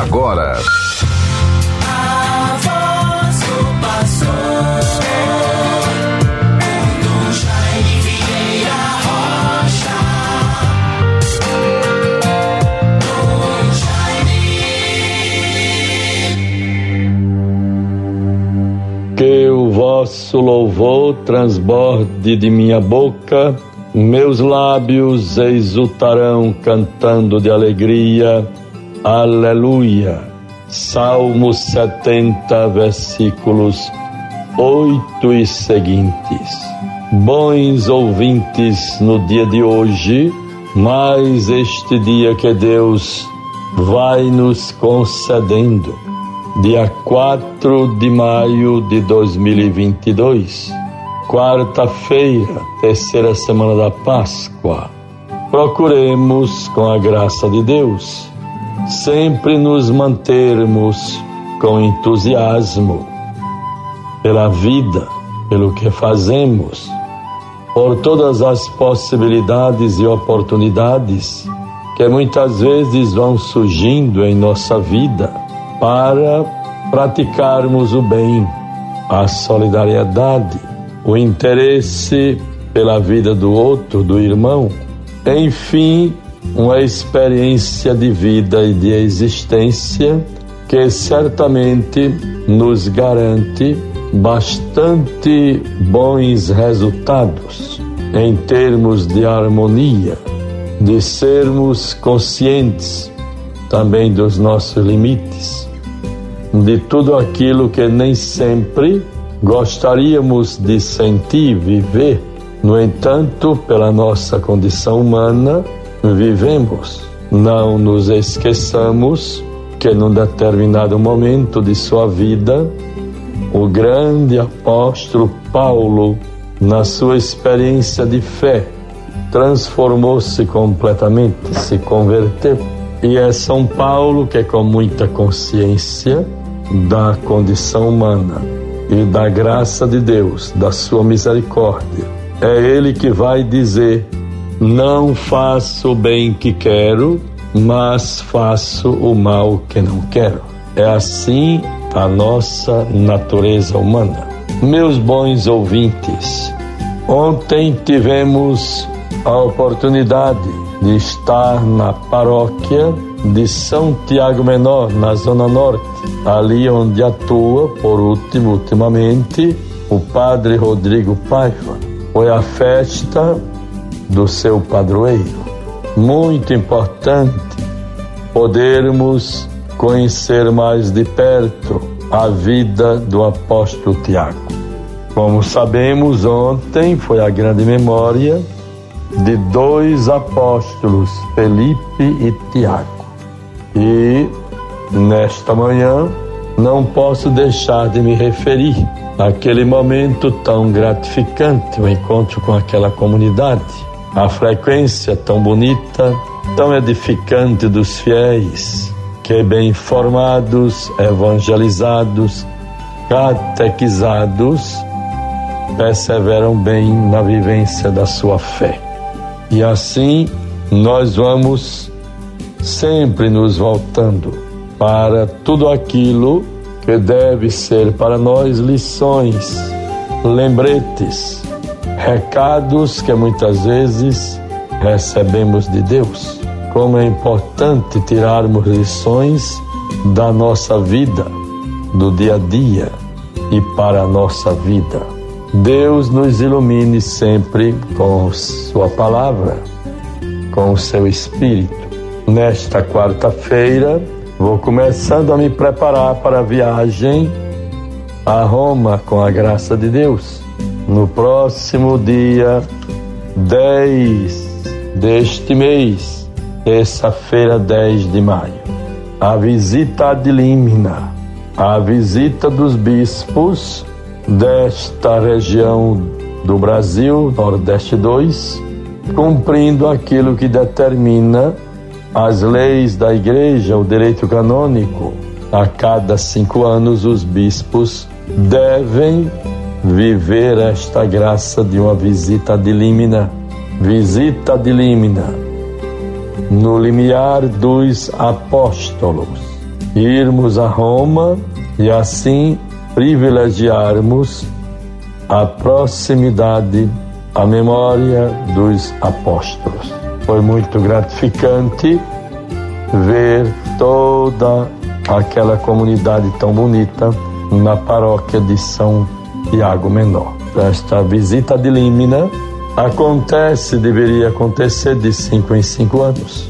agora. Que o vosso louvor transborde de minha boca, meus lábios exultarão cantando de alegria. Aleluia. Salmo 70, versículos 8 e seguintes. Bons ouvintes, no dia de hoje, mais este dia que Deus vai nos concedendo, dia 4 de maio de 2022, quarta-feira, terceira semana da Páscoa. Procuremos, com a graça de Deus, sempre nos mantermos com entusiasmo pela vida, pelo que fazemos, por todas as possibilidades e oportunidades que muitas vezes vão surgindo em nossa vida para praticarmos o bem, a solidariedade, o interesse pela vida do outro, do irmão, enfim, uma experiência de vida e de existência que certamente nos garante bastante bons resultados em termos de harmonia, de sermos conscientes também dos nossos limites, de tudo aquilo que nem sempre gostaríamos de sentir, viver. No entanto, pela nossa condição humana, vivemos. Não nos esqueçamos que num determinado momento de sua vida, o grande apóstolo Paulo, na sua experiência de fé, transformou-se completamente, se converteu. E é São Paulo que, com muita consciência da condição humana e da graça de Deus, da sua misericórdia, é ele que vai dizer não faço o bem que quero, mas faço o mal que não quero. É assim a nossa natureza humana. Meus bons ouvintes, ontem tivemos a oportunidade de estar na paróquia de São Tiago Menor, na Zona Norte, ali onde atua, por último, ultimamente, o Padre Rodrigo Paiva. Foi a festa do seu padroeiro. Muito importante podermos conhecer mais de perto a vida do apóstolo Tiago. Como sabemos, ontem foi a grande memória de dois apóstolos, Felipe e Tiago. E nesta manhã não posso deixar de me referir àquele momento tão gratificante, o encontro com aquela comunidade a frequência tão bonita, tão edificante dos fiéis, que bem formados, evangelizados, catequizados, perseveram bem na vivência da sua fé. E assim nós vamos sempre nos voltando para tudo aquilo que deve ser para nós lições, lembretes recados que muitas vezes recebemos de Deus. Como é importante tirarmos lições da nossa vida, do dia a dia e para a nossa vida. Deus nos ilumine sempre com Sua palavra, com o seu Espírito. Nesta quarta-feira, vou começando a me preparar para a viagem a Roma com a graça de Deus no próximo dia 10 deste mês, terça-feira 10 de maio. A visita ad limina, a visita dos bispos desta região do Brasil, Nordeste 2, cumprindo aquilo que determina as leis da igreja, o direito canônico. A cada cinco anos, os bispos devem viver esta graça de uma visita de límina, visita de límina, no limiar dos apóstolos. irmos a Roma e assim privilegiarmos a proximidade, a memória dos apóstolos. Foi muito gratificante ver toda aquela comunidade tão bonita na paróquia de São Tiago Menor. Esta visita de Límina acontece, deveria acontecer de cinco em cinco anos.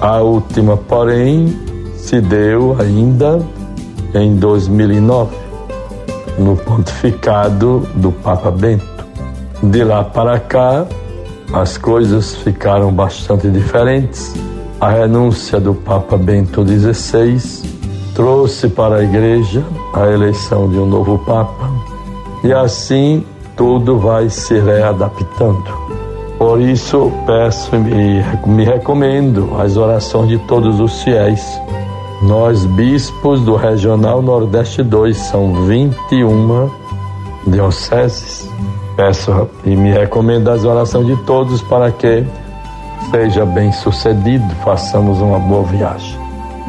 A última, porém, se deu ainda em 2009, no pontificado do Papa Bento. De lá para cá, as coisas ficaram bastante diferentes. A renúncia do Papa Bento XVI trouxe para a Igreja a eleição de um novo Papa e assim tudo vai se readaptando. Por isso, peço e me recomendo as orações de todos os fiéis. Nós, bispos do Regional Nordeste 2, são 21 dioceses. Peço e me recomendo as orações de todos para que seja bem sucedido, façamos uma boa viagem.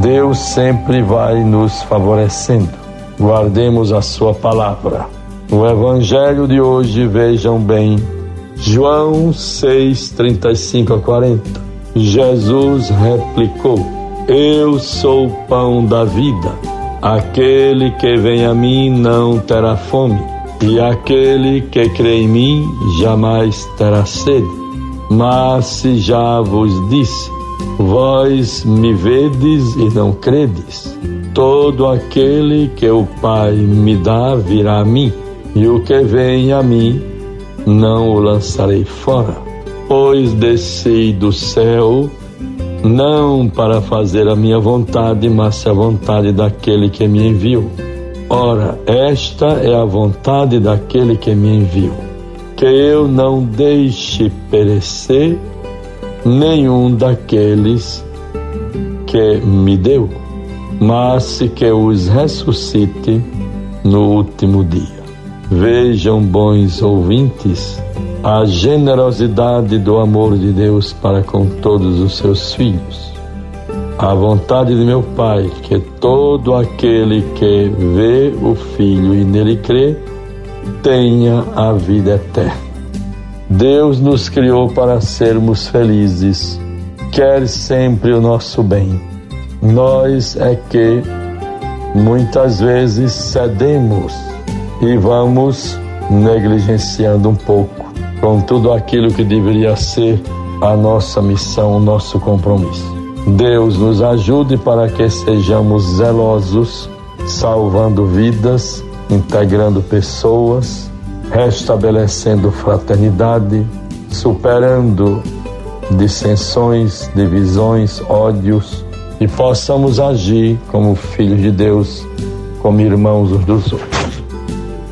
Deus sempre vai nos favorecendo. Guardemos a Sua palavra. No Evangelho de hoje, vejam bem, João 6, 35 a 40. Jesus replicou: Eu sou o pão da vida. Aquele que vem a mim não terá fome, e aquele que crê em mim jamais terá sede. Mas se já vos disse, Vós me vedes e não credes. Todo aquele que o Pai me dá virá a mim, e o que vem a mim não o lançarei fora. Pois desci do céu não para fazer a minha vontade, mas a vontade daquele que me enviou. Ora, esta é a vontade daquele que me enviou, que eu não deixe perecer nenhum daqueles que me deu, mas que os ressuscite no último dia. Vejam, bons ouvintes, a generosidade do amor de Deus para com todos os seus filhos. A vontade de meu Pai, que todo aquele que vê o Filho e nele crê, tenha a vida eterna. Deus nos criou para sermos felizes, quer sempre o nosso bem. Nós é que muitas vezes cedemos e vamos negligenciando um pouco com tudo aquilo que deveria ser a nossa missão, o nosso compromisso. Deus nos ajude para que sejamos zelosos, salvando vidas, integrando pessoas restabelecendo fraternidade, superando dissensões, divisões, ódios e possamos agir como filhos de Deus, como irmãos uns dos outros.